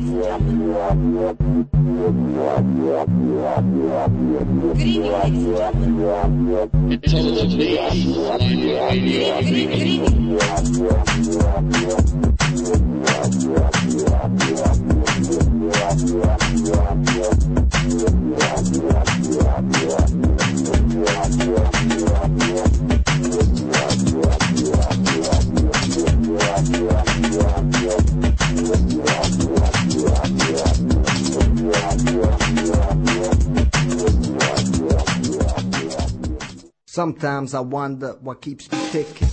Good evening, Sometimes I wonder what keeps me ticking.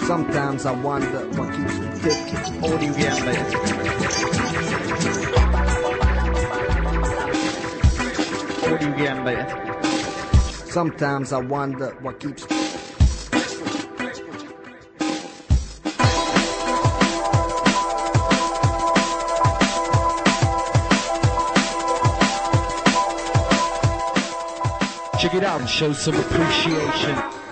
Sometimes I wonder what keeps me ticking. Audio igen Sometimes I wonder what keeps me Check it out and show some appreciation.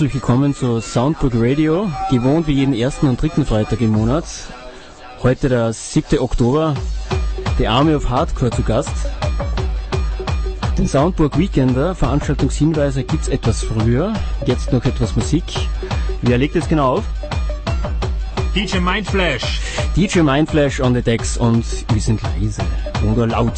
Herzlich willkommen zu Soundbook Radio, gewohnt wie jeden ersten und dritten Freitag im Monat. Heute der 7. Oktober, die Army of Hardcore zu Gast. Den Soundburg Weekender, Veranstaltungshinweise gibt's etwas früher, jetzt noch etwas Musik. Wer legt jetzt genau auf? DJ Mindflash. DJ Mindflash on the decks und wir sind leise oder laut.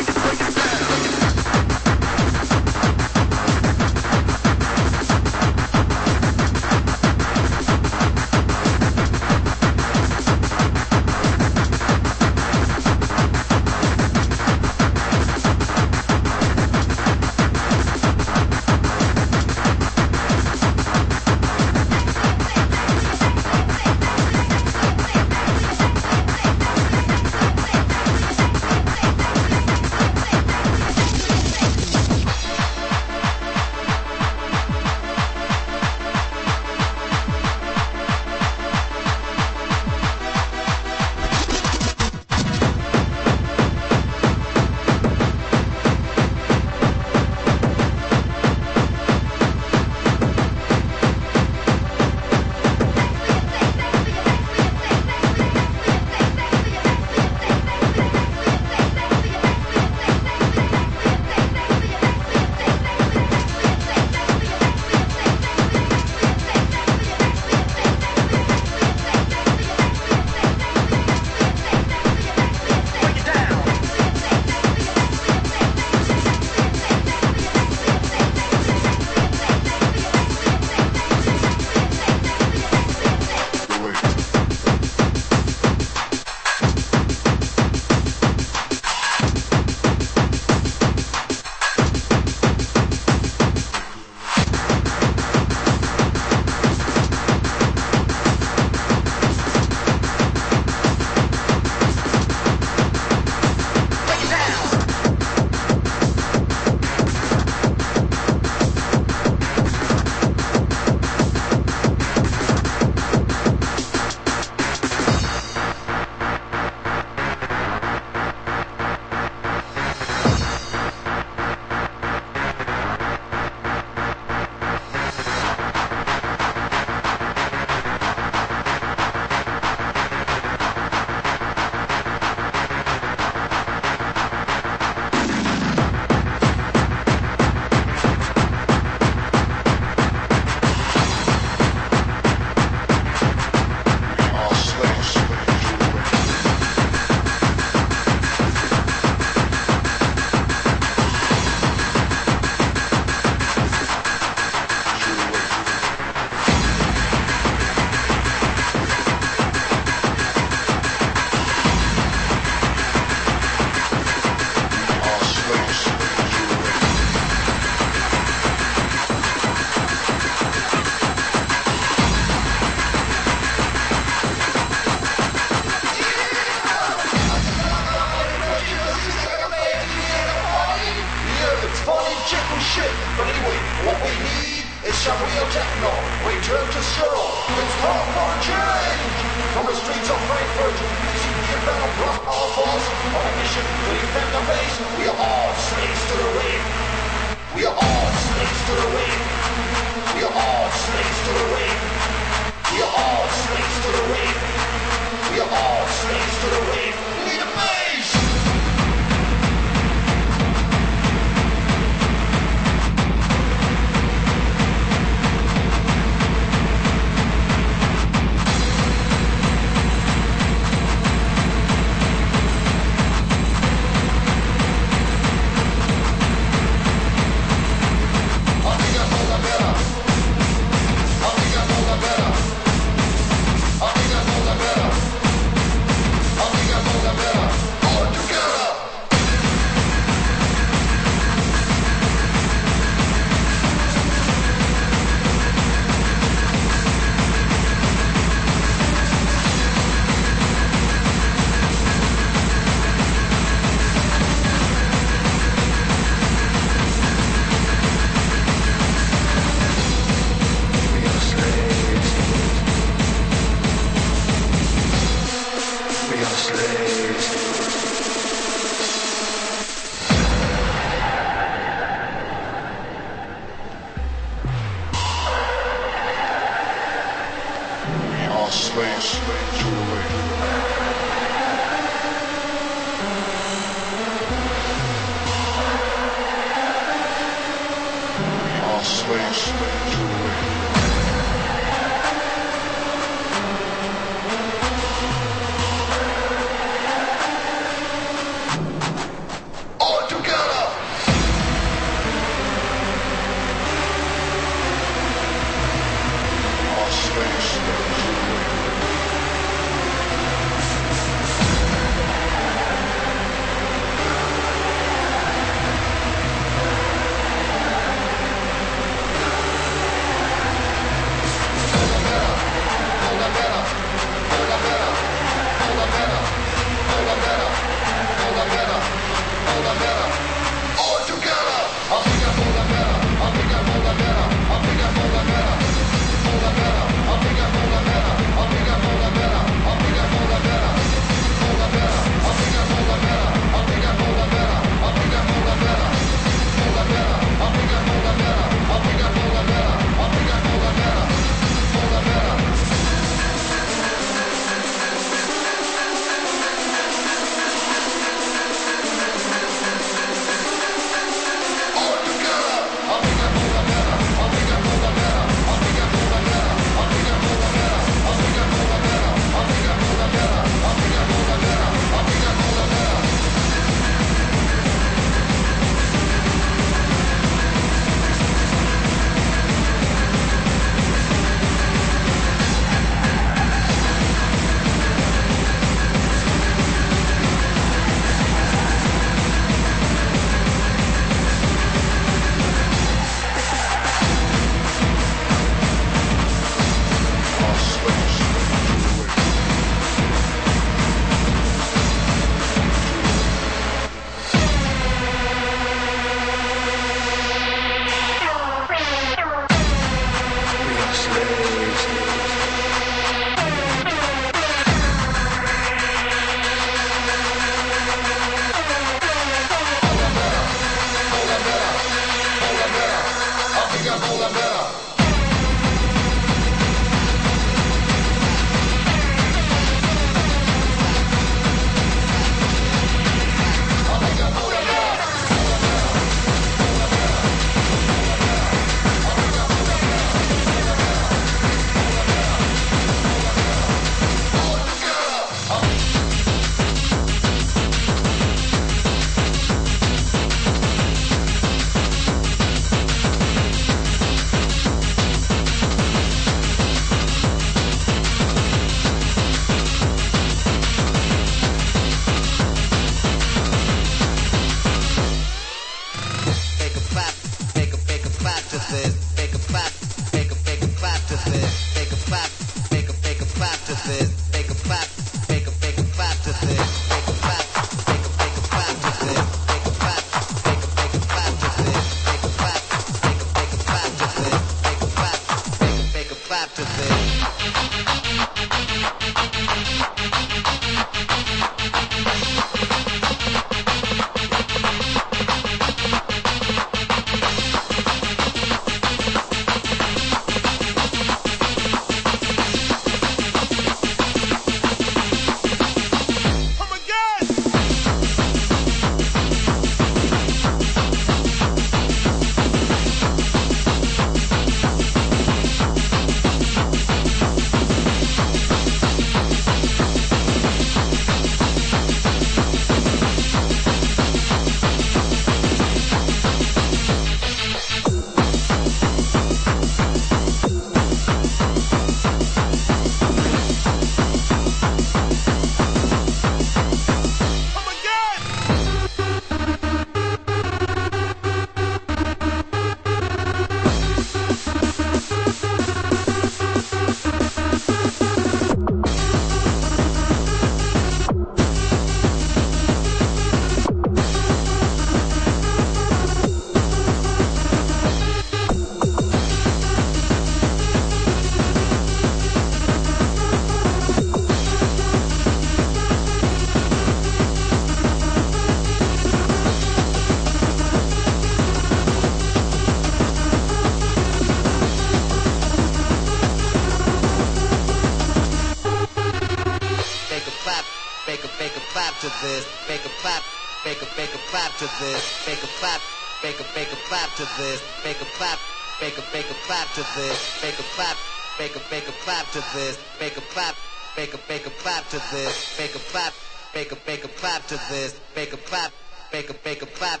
To this, make a clap, make a make a clap to this, make a clap, make a make a clap to this, make a clap, make a make a clap to this, make a clap, make a make a clap to this, make a clap, make a make a clap to this, make a clap, make a make a clap.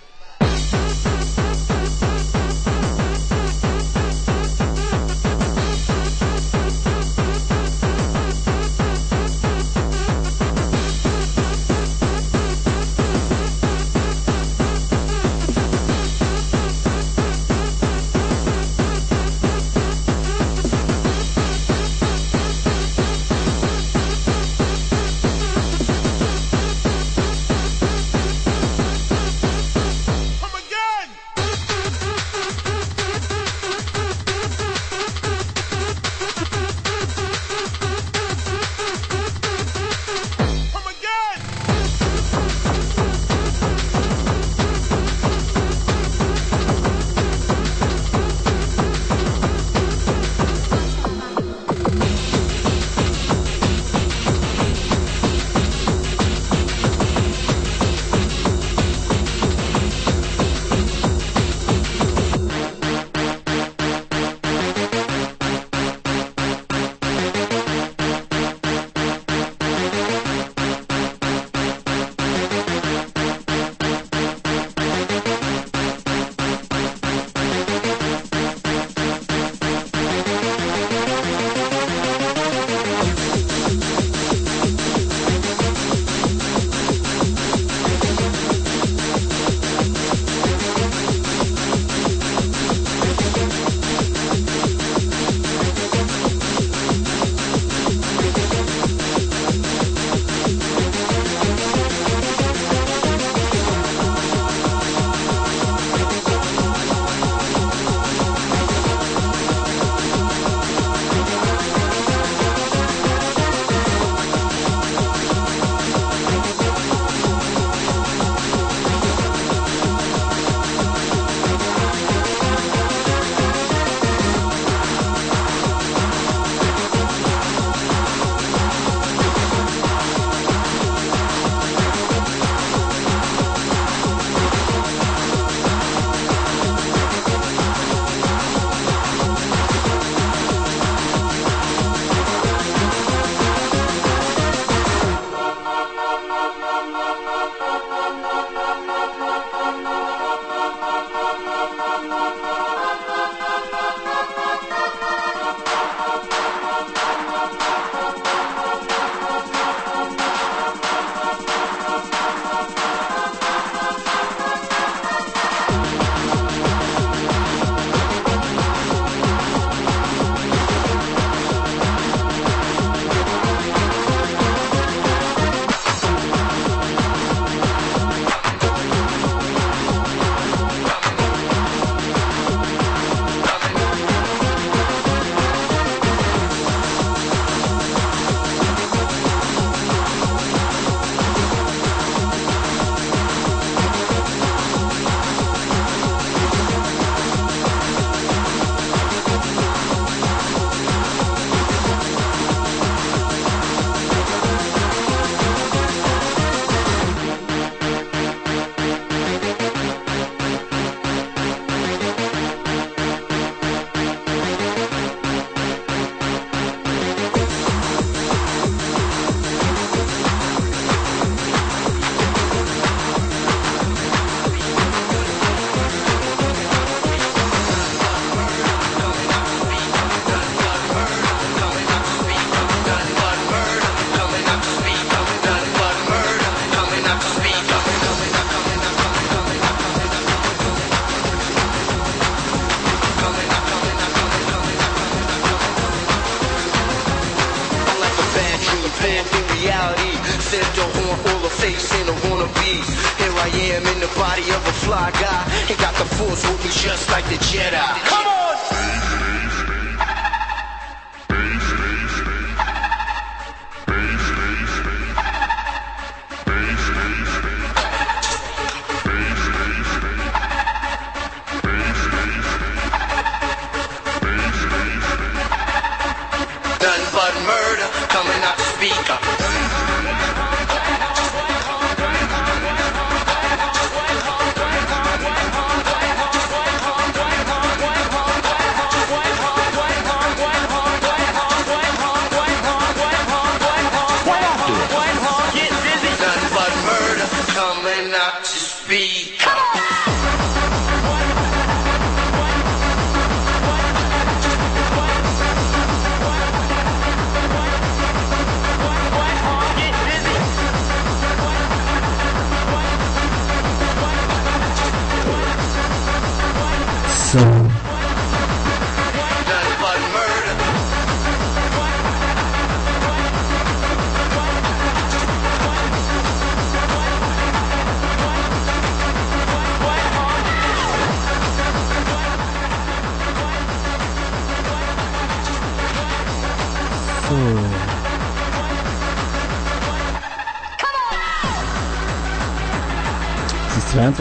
fly guy. He got the force with me just like the Jedi.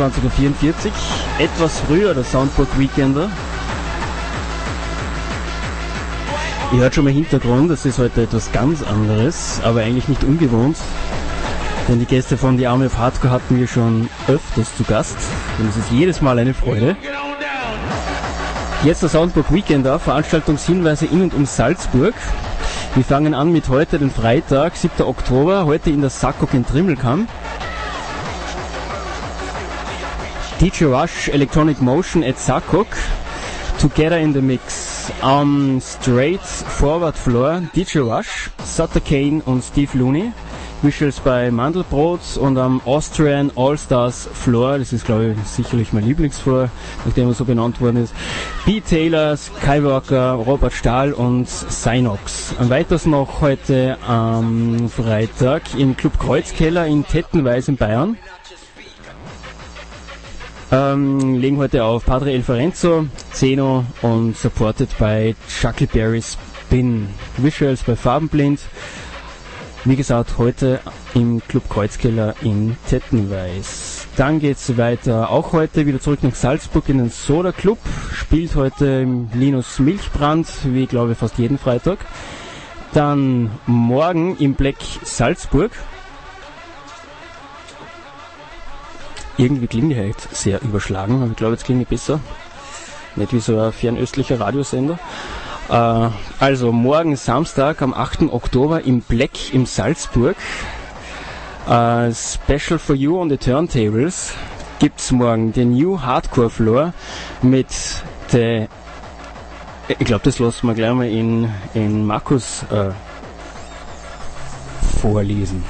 22.44 Uhr, etwas früher der Soundbook Weekender. Ihr hört schon mal Hintergrund, das ist heute etwas ganz anderes, aber eigentlich nicht ungewohnt. Denn die Gäste von The Army of Hardcore hatten wir schon öfters zu Gast und es ist jedes Mal eine Freude. Jetzt der Soundbook Weekender, Veranstaltungshinweise in und um Salzburg. Wir fangen an mit heute, den Freitag, 7. Oktober, heute in der Sackok in Trimmelkamm. DJ Rush Electronic Motion at Sakok. Together in the Mix. Am Straight Forward Floor DJ Rush, Sutter Kane und Steve Looney. Visuals bei Mandelbrot und am Austrian All-Stars Floor, das ist glaube ich sicherlich mein Lieblingsfloor, nachdem er so benannt worden ist. B. Taylor, Skywalker, Robert Stahl und Synox. Weiters noch heute am Freitag im Club Kreuzkeller in Tettenweis in Bayern. Ähm, legen heute auf Padre El Ferenzo, Zeno und supported by Chuckleberry Spin. Visuals bei Farbenblind. Wie gesagt, heute im Club Kreuzkeller in Tettenweis. Dann geht's weiter, auch heute wieder zurück nach Salzburg in den Soda Club. Spielt heute Linus Milchbrand, wie glaube ich fast jeden Freitag. Dann morgen im Black Salzburg. Irgendwie klinge ich halt sehr überschlagen, aber ich glaube, jetzt klinge ich besser. Nicht wie so ein fernöstlicher Radiosender. Äh, also morgen Samstag am 8. Oktober im Black im Salzburg. Äh, Special for You on the Turntables gibt's morgen den New Hardcore Floor mit der ich glaube, das lassen wir gleich mal in, in Markus äh, vorlesen.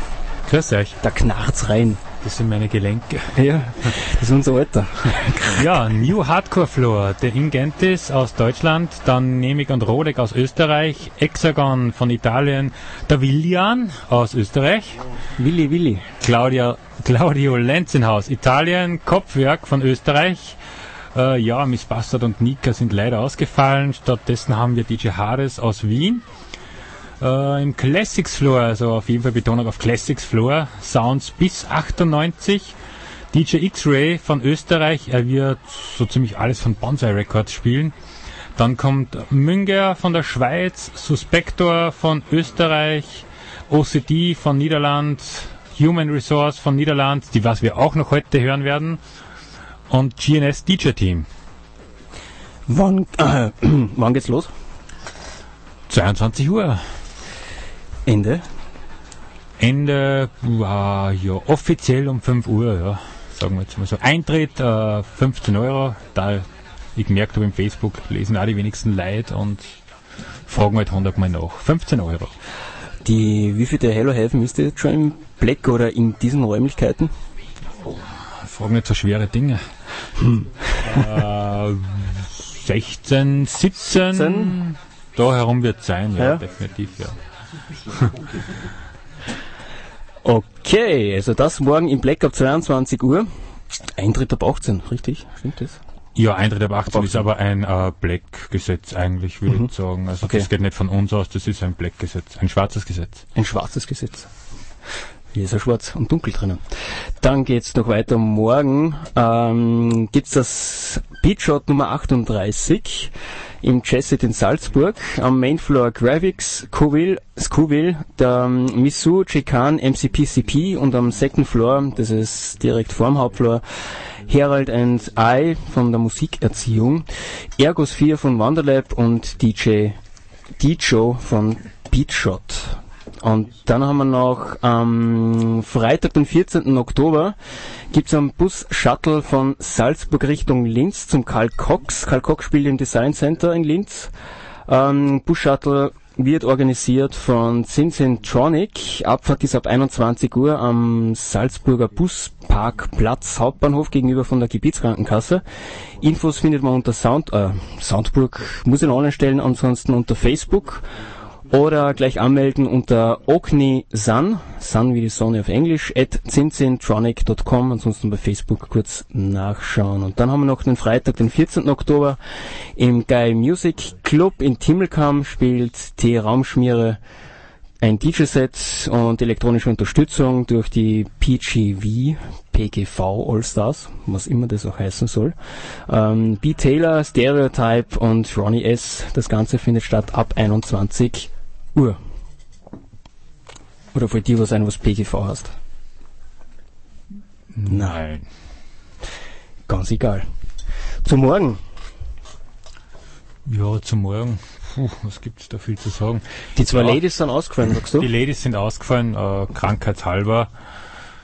Grüß euch. Da knarrt's rein. Das sind meine Gelenke. Ja, das ist unser Alter. Ja, New Hardcore Floor, der Ingentis aus Deutschland, dann Nemig und Rodek aus Österreich, Hexagon von Italien, der Willian aus Österreich, Willi, Willi. Claudia, Claudio Lenzenhaus, Italien, Kopfwerk von Österreich. Äh, ja, Miss Bastard und Nika sind leider ausgefallen. Stattdessen haben wir DJ Hades aus Wien. Äh, Im Classics Floor, also auf jeden Fall Betonung auf Classics Floor, Sounds bis 98. DJ X-Ray von Österreich, er wird so ziemlich alles von Bonsai Records spielen. Dann kommt Münger von der Schweiz, Suspector von Österreich, OCD von Niederland, Human Resource von Niederland, die was wir auch noch heute hören werden, und GNS DJ Team. Wann, äh, wann geht's los? 22 Uhr. Ende? Ende, äh, ja, offiziell um 5 Uhr, ja, sagen wir jetzt mal so. Eintritt äh, 15 Euro, da ich gemerkt habe im Facebook, lesen auch die wenigsten Leute und fragen halt 100 Mal nach. 15 Euro. Die, wie viel der Hello Heaven ist jetzt schon im Black oder in diesen Räumlichkeiten? Fragen nicht so schwere Dinge. äh, 16, 17, 17? da herum wird es sein, ja, Ja. definitiv, ja. Okay, also das morgen im Black ab 22 Uhr. Eintritt ab 18, richtig? Stimmt das? Ja, Eintritt ab 18 ist aber ein äh, Black-Gesetz eigentlich, würde ich sagen. Also Okay. das geht nicht von uns aus, das ist ein Black-Gesetz, ein schwarzes Gesetz. Ein schwarzes Gesetz. Hier ist ja schwarz und dunkel drinnen. Dann geht's noch weiter. Morgen ähm, gibt's das Beatshot Nummer 38 im Jazzit in Salzburg. Am Mainfloor Graphics, Scoville, Scoville der ähm, Missou, Chican, MCPCP und am Second Floor, das ist direkt vorm Hauptfloor, Herald and I von der Musikerziehung, Ergos 4 von Wanderlab und DJ Dijo von Beatshot. Und dann haben wir noch am Freitag, den 14. Oktober, gibt's einen Bus-Shuttle von Salzburg Richtung Linz zum Karl Cox. Karl Cox spielt im Design Center in Linz. Ähm, Bus-Shuttle wird organisiert von Cincintronic. Abfahrt ist ab 21 Uhr am Salzburger Busparkplatz Hauptbahnhof gegenüber von der Gebietskrankenkasse. Infos findet man unter Sound, äh, Soundburg, muss ich noch online stellen, ansonsten unter Facebook oder gleich anmelden unter Okni Sun, Sun wie die Sonne auf Englisch, at cincintronic.com, ansonsten bei Facebook kurz nachschauen. Und dann haben wir noch den Freitag, den 14. Oktober im Guy Music Club in Timmelkam spielt T. Raumschmiere ein DJ-Set und elektronische Unterstützung durch die PGV, PGV All-Stars, was immer das auch heißen soll. Ähm, B. Taylor, Stereotype und Ronnie S. Das Ganze findet statt ab 21 Uhr. Oder fällt dir was ein, was PGV hast? Nein. Ganz egal. Zum Morgen. Ja, zum Morgen. Puh, was gibt's da viel zu sagen? Die zwei Ja. Ladies sind ausgefallen, sagst Die du? Ladies sind ausgefallen, äh, krankheitshalber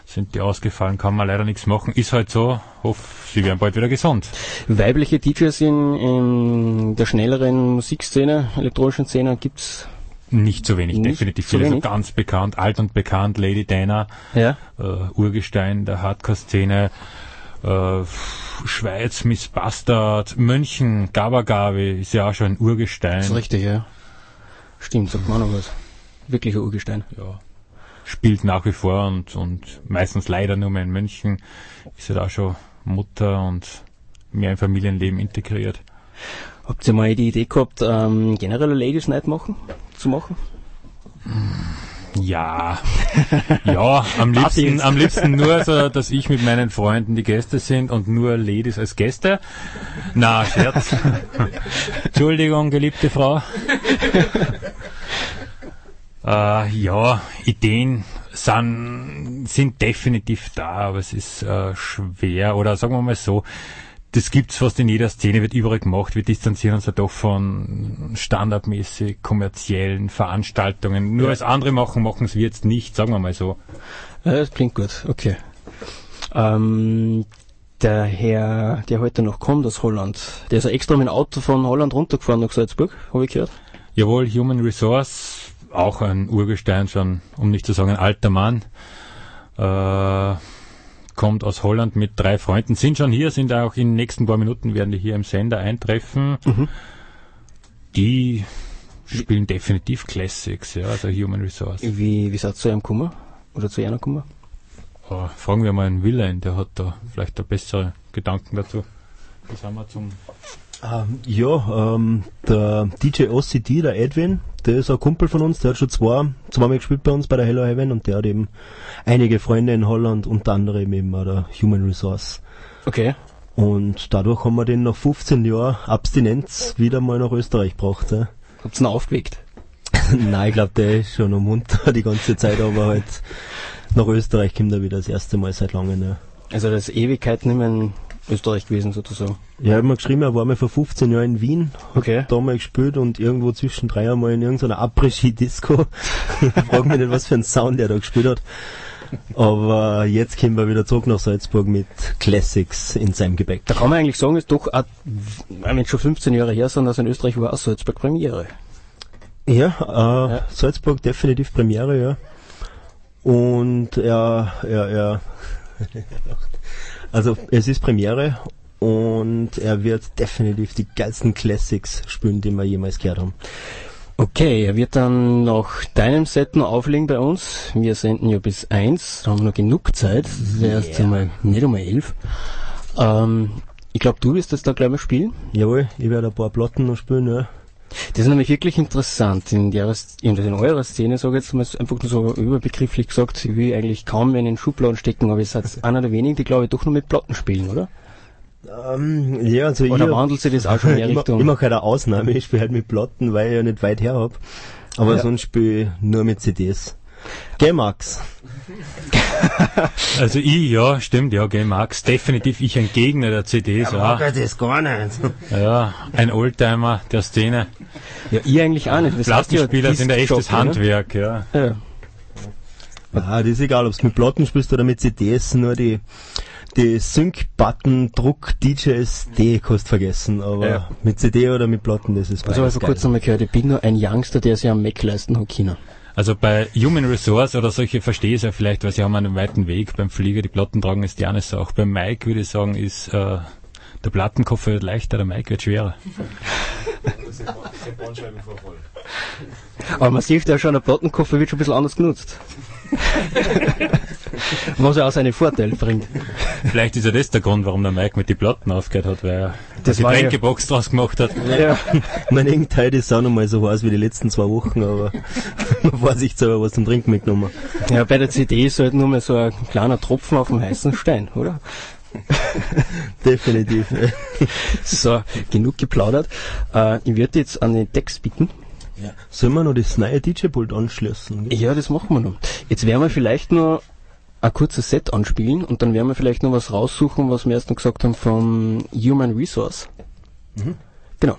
sind die ausgefallen, kann man leider nichts machen. Ist halt so, hoffe, sie werden bald wieder gesund. Weibliche DJs in, in der schnelleren Musikszene, elektronischen Szene gibt's. Nicht so wenig, Nicht definitiv so viele. Also wenig? ganz bekannt, alt und bekannt, Lady Dana, Ja. äh, Urgestein der Hardcore-Szene, äh, Schweiz, Miss Bastard, München, Gabagabi ist ja auch schon ein Urgestein. Das ist richtig, ja. Stimmt, sagt man noch was. Wirklicher Urgestein. ja, spielt nach wie vor und, und meistens leider nur mehr in München. Ist halt auch schon Mutter und mehr im Familienleben integriert. Habt ihr mal die Idee gehabt, ähm, generell Ladies Night machen, zu machen? Ja, ja, am liebsten, am liebsten nur so, dass ich mit meinen Freunden die Gäste sind und nur Ladies als Gäste. Na, Scherz. Entschuldigung, geliebte Frau. Äh, ja, Ideen sind, sind definitiv da, aber es ist äh, schwer. Oder sagen wir mal so, das gibt's fast in jeder Szene, wird überall gemacht. Wir distanzieren uns ja doch von standardmäßig kommerziellen Veranstaltungen. Nur als andere machen, machen es wir jetzt nicht, sagen wir mal so. Ja, das klingt gut, okay. Ähm, der Herr, der heute noch kommt aus Holland, der ist ja extra mit dem Auto von Holland runtergefahren nach Salzburg, habe ich gehört. Jawohl, Human Resource, auch ein Urgestein schon, um nicht zu sagen ein alter Mann. Äh, kommt aus Holland mit drei Freunden, sind schon hier, sind auch in den nächsten paar Minuten werden die hier im Sender eintreffen. Die spielen definitiv Classics, ja, also Human Resource. Wie, wie ihr zu ihm gekommen? Oder zu einer gekommen? Oh, fragen wir mal einen Willen, der hat da vielleicht da bessere Gedanken dazu. Wie sind wir zum Ähm, ja, ähm, der DJ OCD, der Edwin, der ist ein Kumpel von uns, der hat schon zwei, zweimal gespielt bei uns bei der Hello Heaven und der hat eben einige Freunde in Holland, unter anderem eben auch der Human Resource. Okay. Und dadurch haben wir den nach 15 Jahren Abstinenz wieder mal nach Österreich gebracht. Ja. Habt ihr ihn aufgeweckt? Nein, ich glaube, der ist schon noch munter die ganze Zeit, aber halt nach Österreich kommt er wieder das erste Mal seit langem. Ja. Also das immer in Österreich gewesen sozusagen. Ja, ich hab mir geschrieben, er war mal vor 15 Jahren in Wien, hat Okay. da mal gespielt und irgendwo zwischen drei einmal in irgendeiner Après-Ski-Disco. Frag mich nicht, was für ein Sound er da gespielt hat. Aber jetzt kommen wir wieder zurück nach Salzburg mit Classics in seinem Gepäck. Da kann man eigentlich sagen, ist doch, auch, wenn schon 15 Jahre her sind, dass in Österreich war auch Salzburg Premiere. Ja, äh, Salzburg definitiv Premiere, ja. Und er, er, er, also es ist Premiere und er wird definitiv die geilsten Classics spielen, die wir jemals gehört haben. Okay, er wird dann nach deinem Set noch auflegen bei uns. Wir senden ja bis eins, da haben wir noch genug Zeit. Das ist ja erst einmal, nicht einmal elf. Ähm, ich glaube, du wirst das da gleich mal spielen. Jawohl, ich werde ein paar Platten noch spielen, ja. Das ist nämlich wirklich interessant. In, der, in, in eurer Szene, sage ich jetzt mal einfach nur so überbegrifflich gesagt, ich will eigentlich kaum mehr in den Schubladen stecken, aber ihr seid einer der wenigen, die glaube ich doch nur mit Platten spielen, oder? Ähm, ja, also Oder ich, wandelt sich das auch schon ich, ma- Richtung? ich mache halt eine Ausnahme, ich spiele halt mit Platten, weil ich ja nicht weit her hab. Aber Ja. sonst spiele ich nur mit CDs. Gell, Max? Also ich, ja, stimmt, ja, Game Max, definitiv ich ein Gegner der CDs, ja. das gar nicht. Ja, ein Oldtimer der Szene. Ja, ihr eigentlich auch nicht. Das ja Plattenspieler sind ein echtes? Handwerk, ja. Ja. Ah, das ist egal, ob du mit Platten spielst oder mit CDs, nur die, die Sync-Button, Druck, DJs, die kannst vergessen. Aber Ja. mit CD oder mit Platten, das ist Also, beides vor geil. kurzem mal gehört, ich bin nur ein Youngster, der sich am Mac leisten hat können. Also bei Human Resource oder solche verstehe ich es ja vielleicht, weil sie haben einen weiten Weg. Beim Flieger die Platten tragen ist die eine Sache. Beim Mike würde ich sagen, ist äh, der Plattenkoffer wird leichter, der Mike wird schwerer. Aber man sieht ja schon, der Plattenkoffer wird schon ein bisschen anders genutzt. Was ja auch seine Vorteile bringt. Vielleicht ist ja das der Grund, warum der Mike mit die Platten aufgehört hat, weil er Das ja, Getränkebox draus gemacht hat. ja, Mein Engteil ist auch noch mal so heiß wie die letzten zwei Wochen, aber vorsichtshalber was zum Trinken mitgenommen. ja, bei der CD ist halt nur mal so ein kleiner Tropfen auf dem heißen Stein, oder? Definitiv. So, genug geplaudert. Äh, ich würde jetzt an den Text bitten. Sollen wir noch das neue DJ-Pult anschließen? Ja, das machen wir noch. Jetzt werden wir vielleicht noch ein kurzes Set anspielen und dann werden wir vielleicht noch was raussuchen, was wir erst noch gesagt haben vom Human Resource. Genau.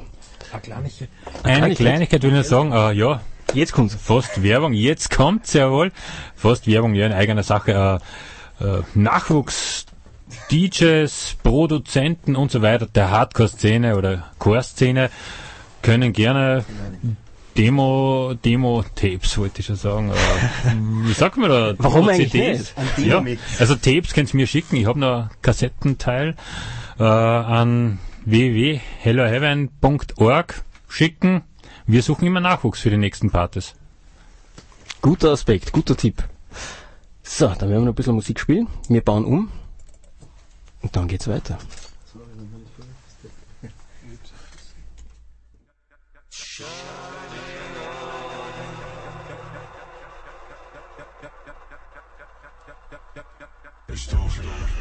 Eine Kleinigkeit, Kleinigkeit. will ich sagen, äh, ja, Jetzt kommt's. fast Werbung, jetzt kommt's ja wohl. Fast Werbung, ja, in eigener Sache. Äh, äh, Nachwuchs, DJs, Produzenten und so weiter der Hardcore-Szene oder Core-Szene können gerne Demo, Demo-Tapes, wollte ich schon sagen. Äh, wie sagt man da? Warum eigentlich CDs? Ja, also Tapes könnt ihr mir schicken. Ich habe noch einen Kassettenteil äh, an www.helloheaven.org schicken. Wir suchen immer Nachwuchs für die nächsten Partys. Guter Aspekt, guter Tipp. So, dann werden wir noch ein bisschen Musik spielen. Wir bauen um. Und dann geht's weiter. Estou vendo.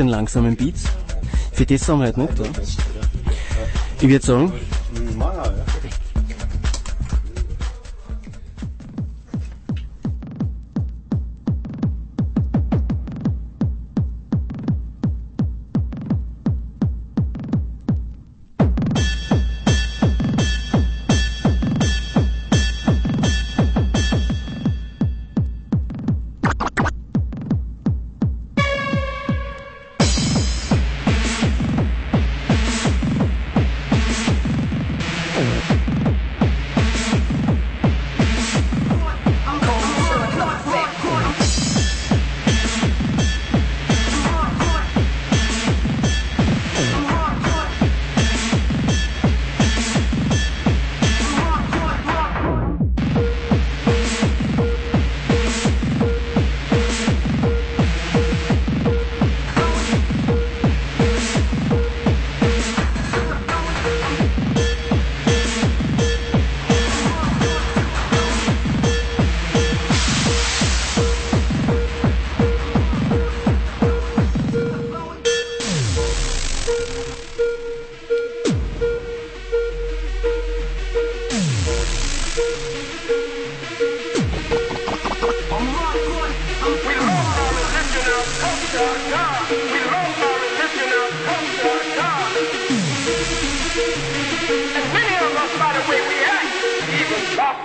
Den langsamen Beats. Für das haben wir halt nicht da. Ich würde sagen,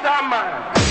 Summer.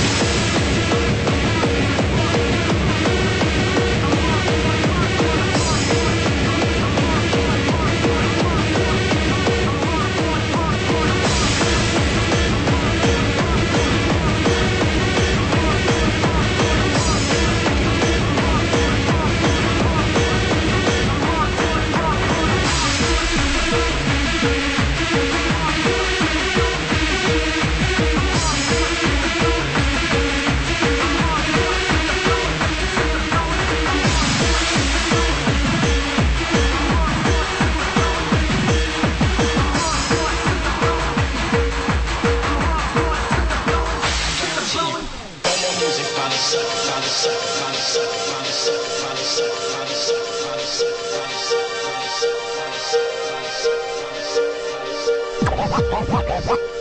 Wah, wah, wah, wah.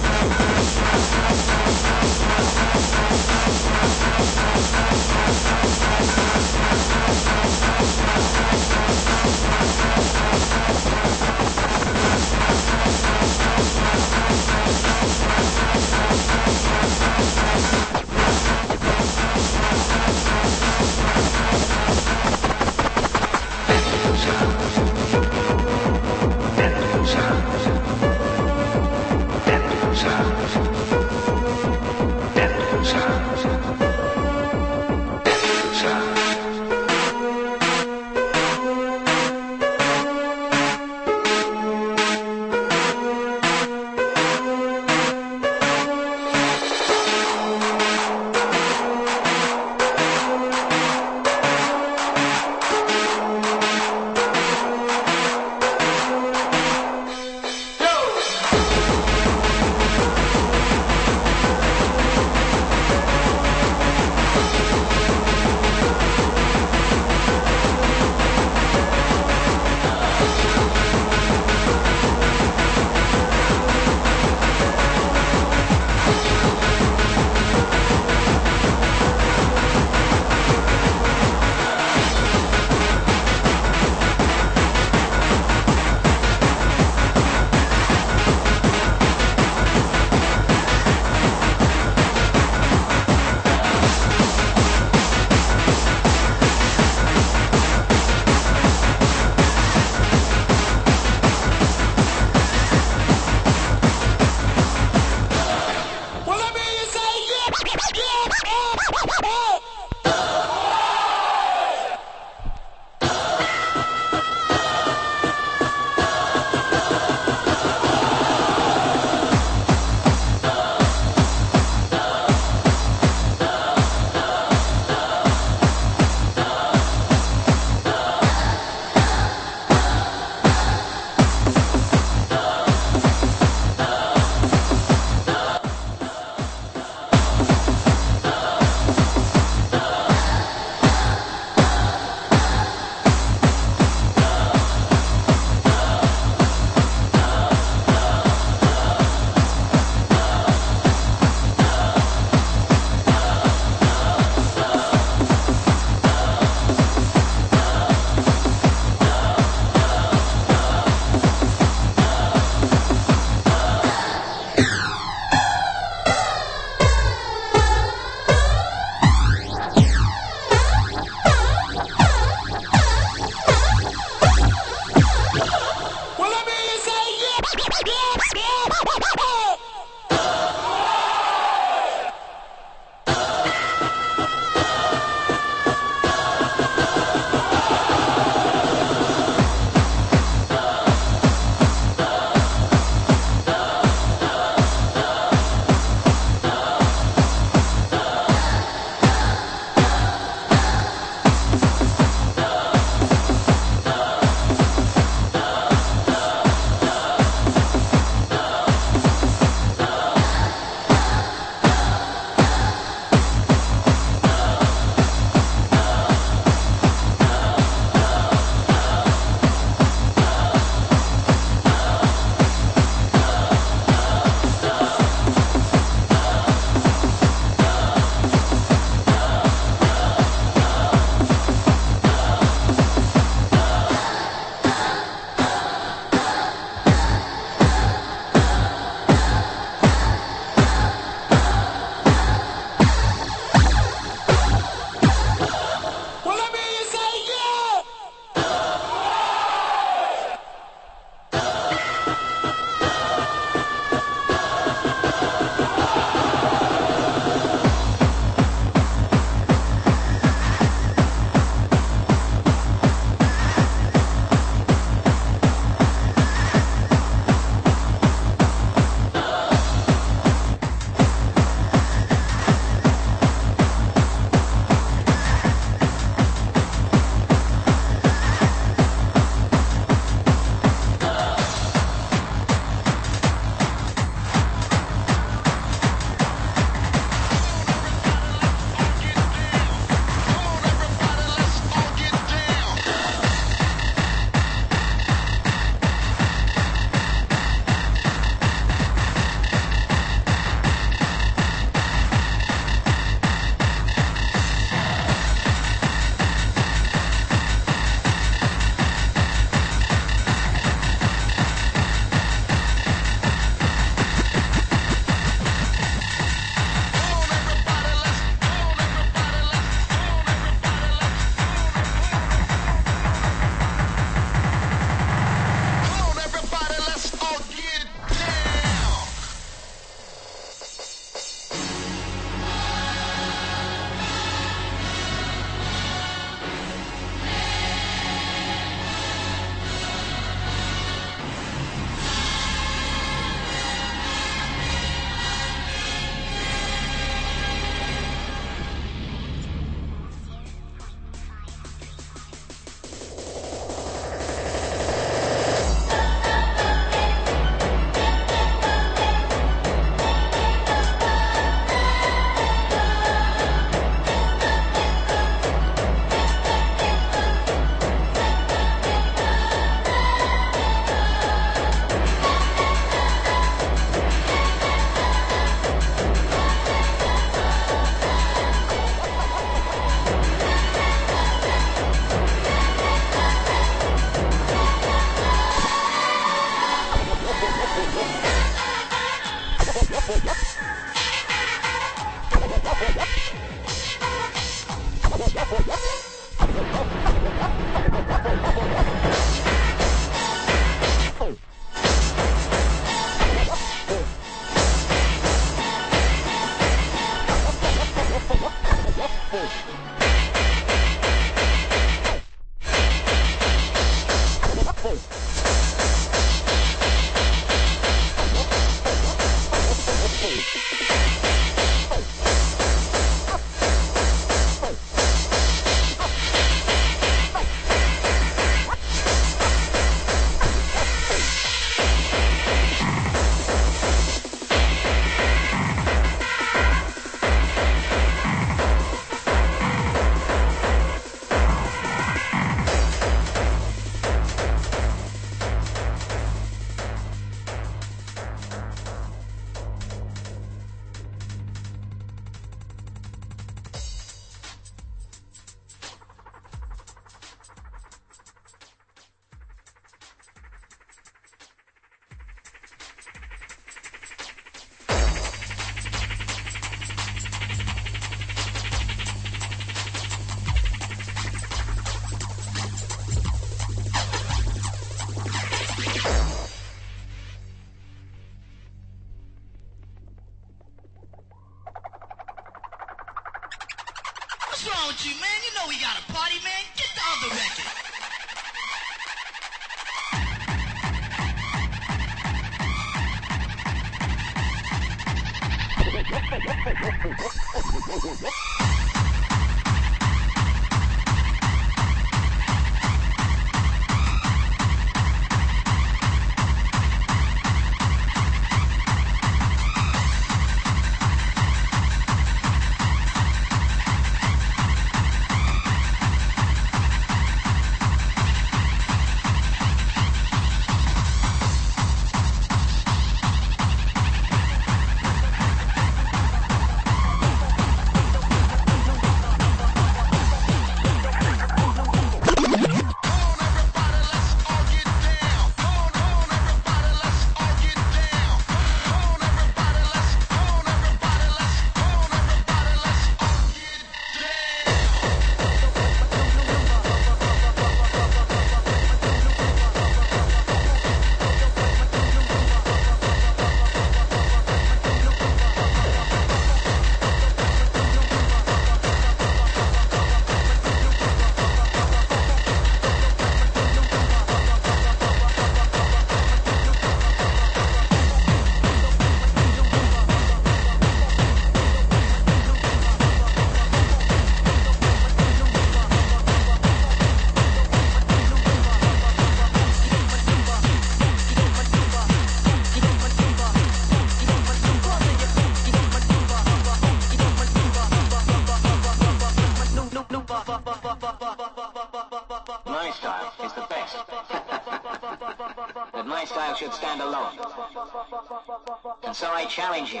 Challenge you.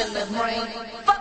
In the brain.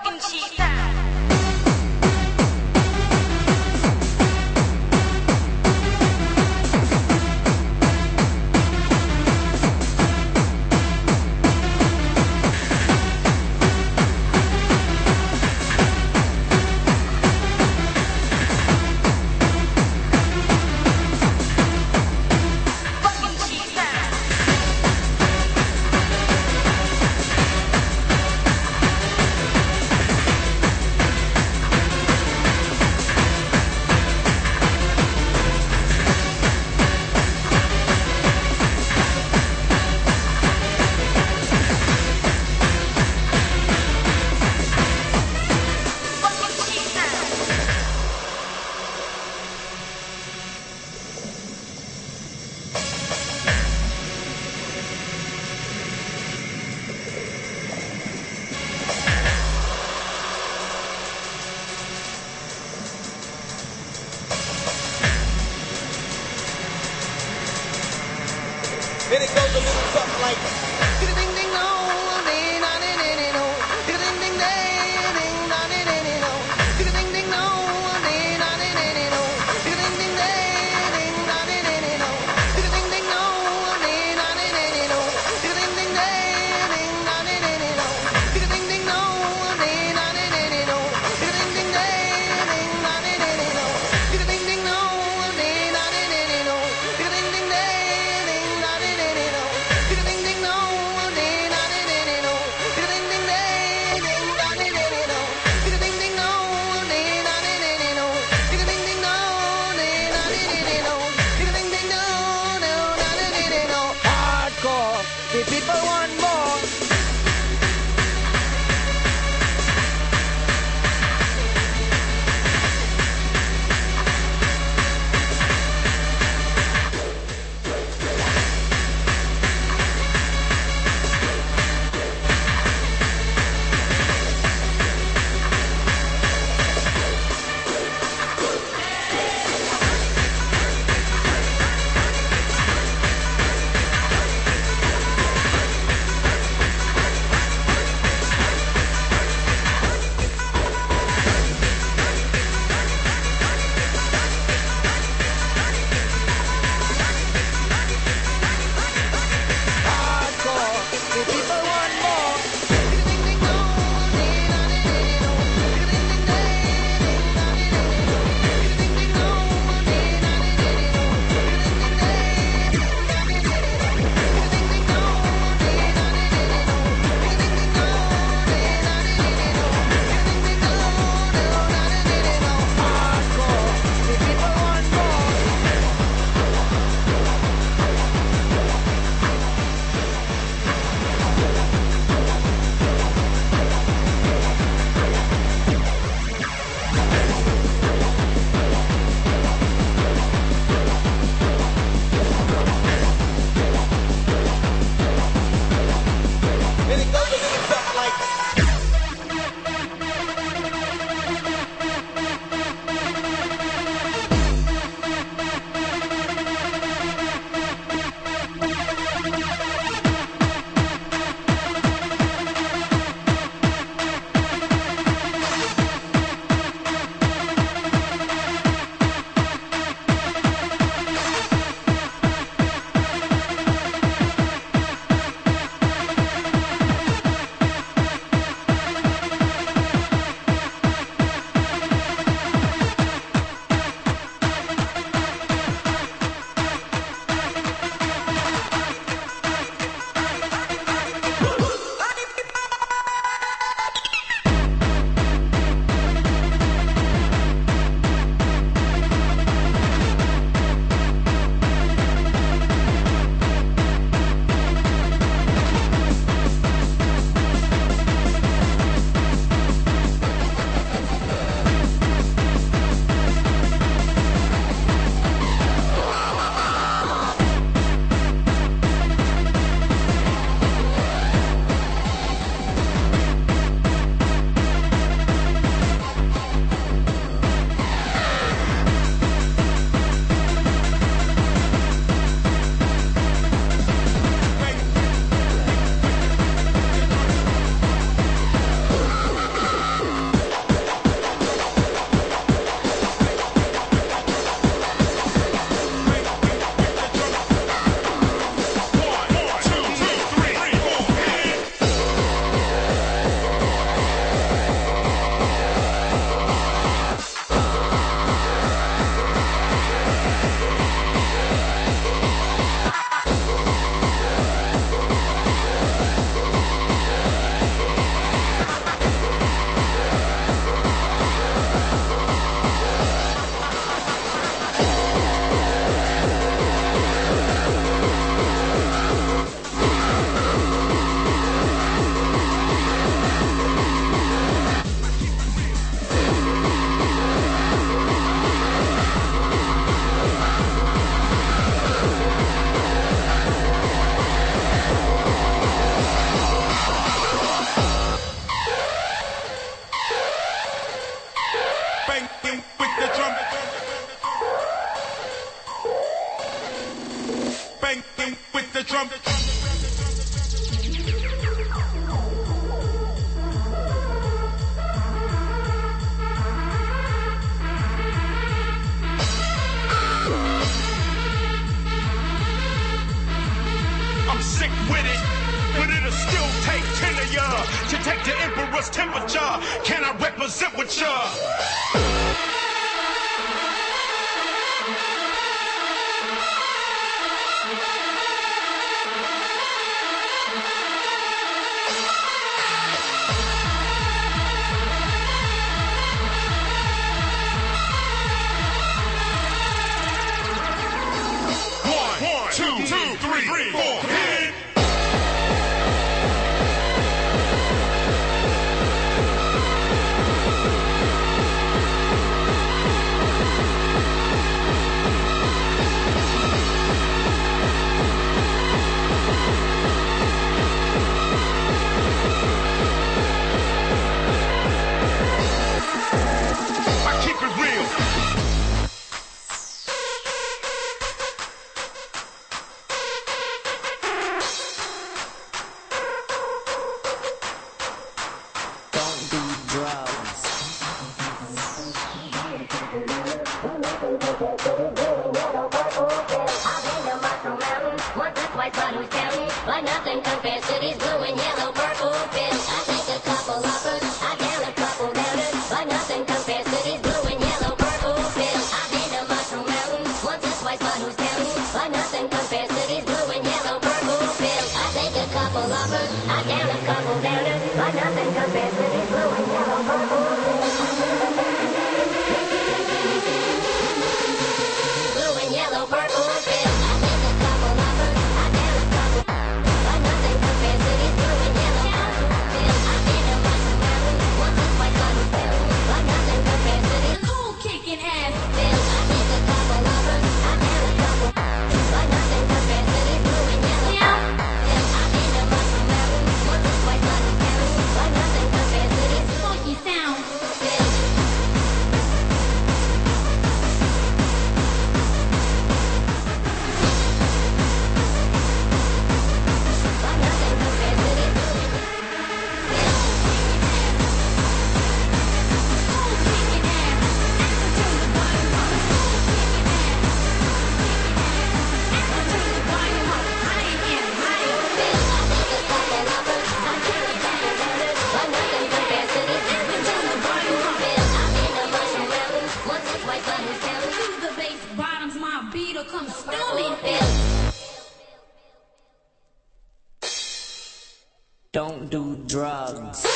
Drugs.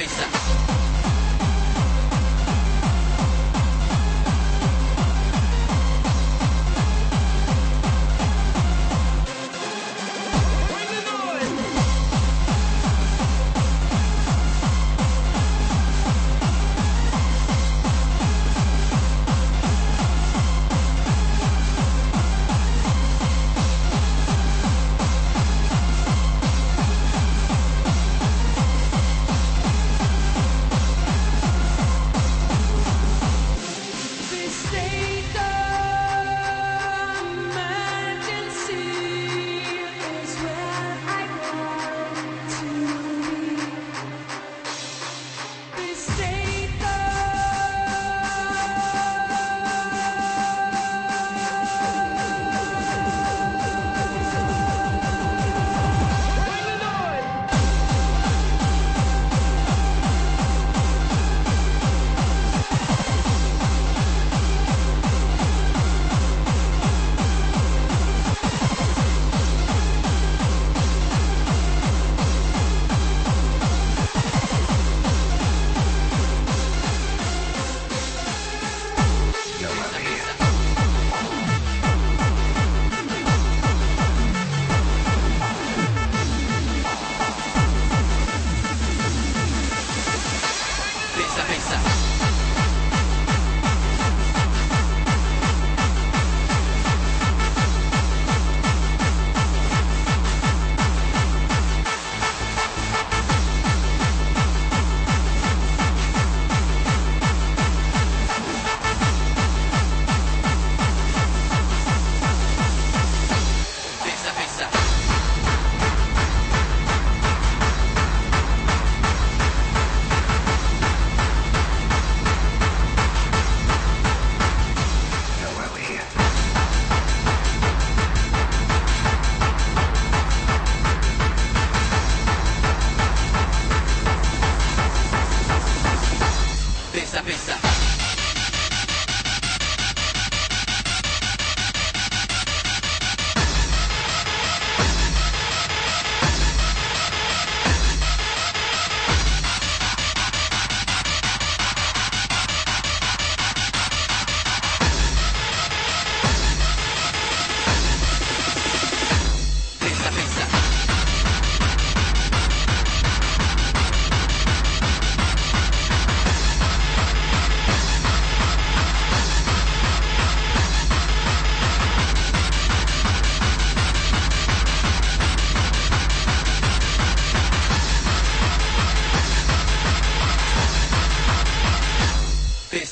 pesa.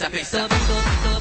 pizza, pizza.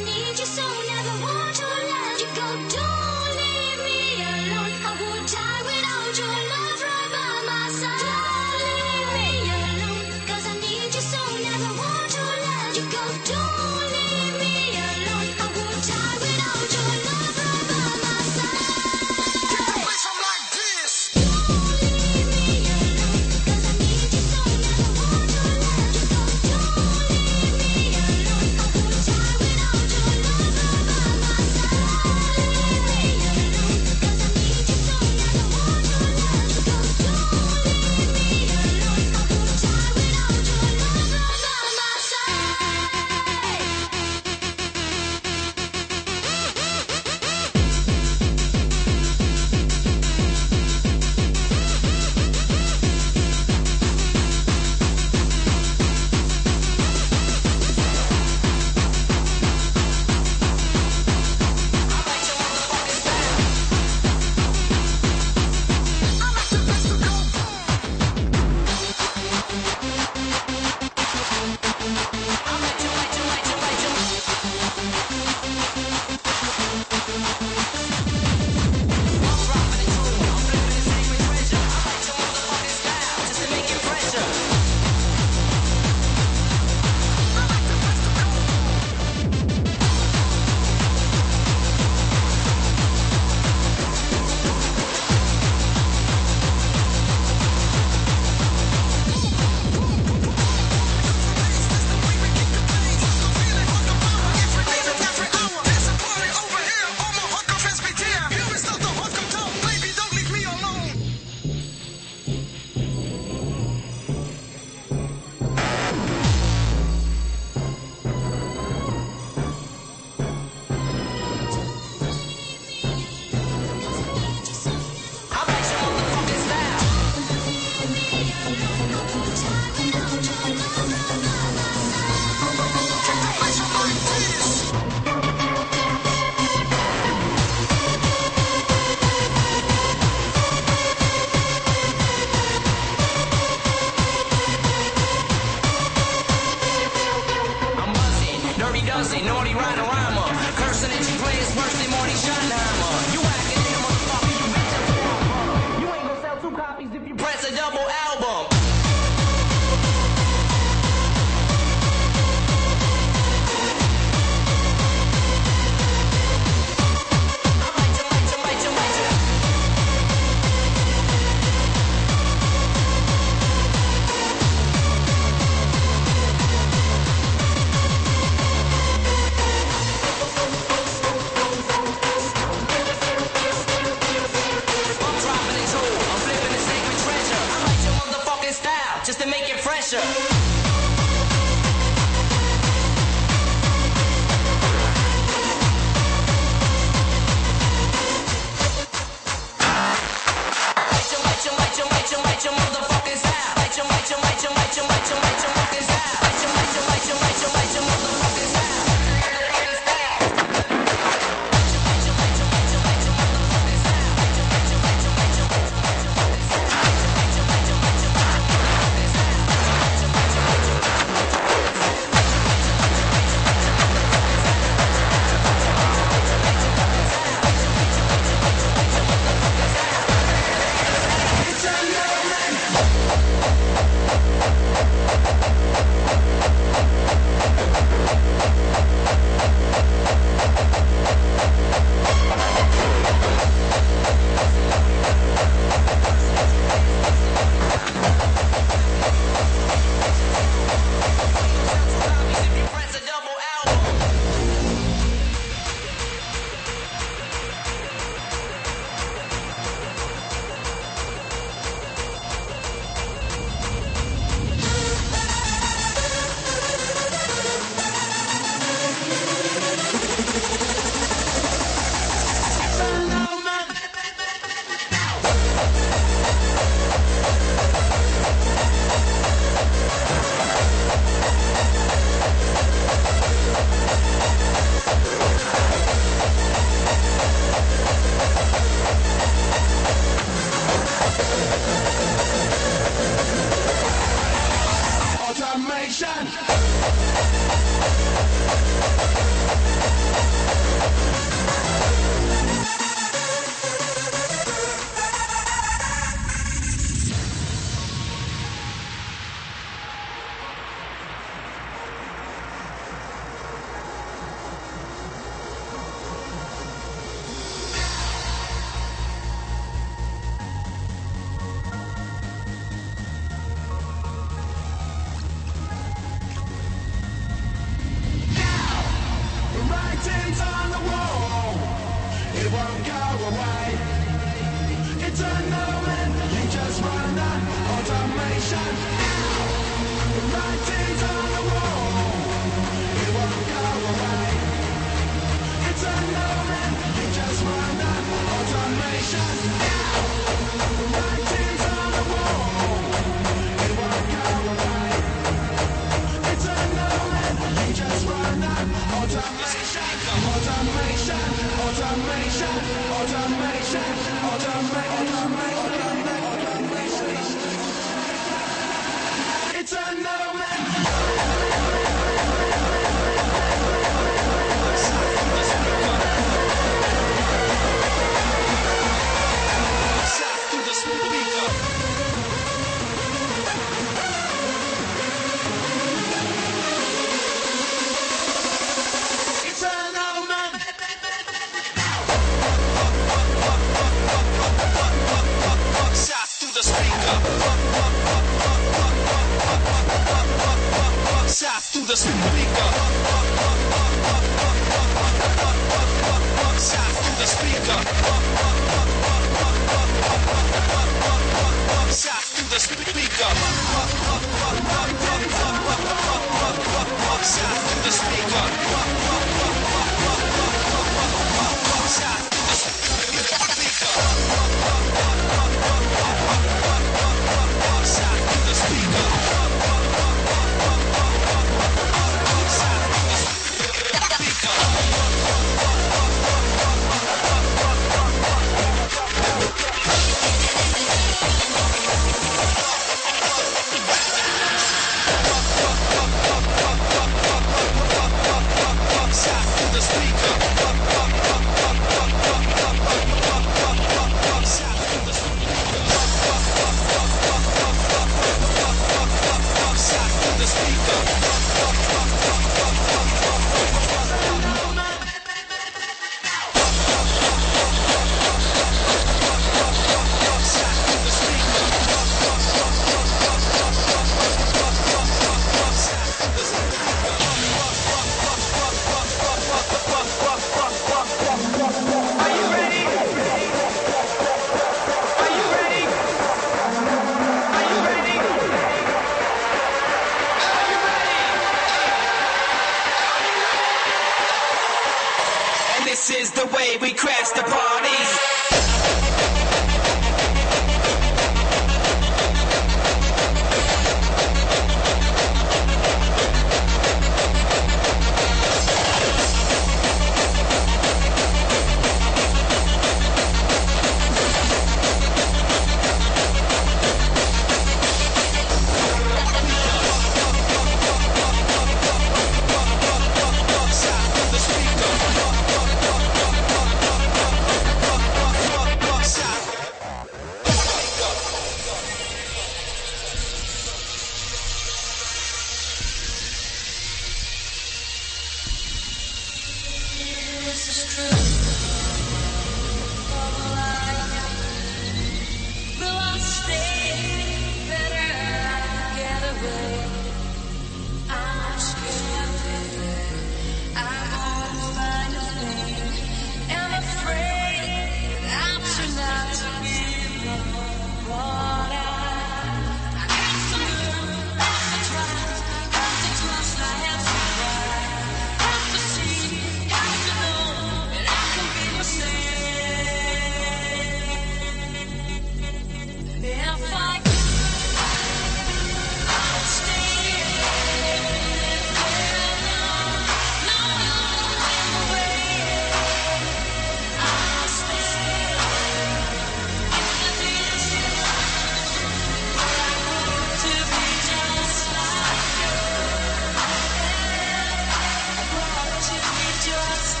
just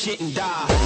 shit and die.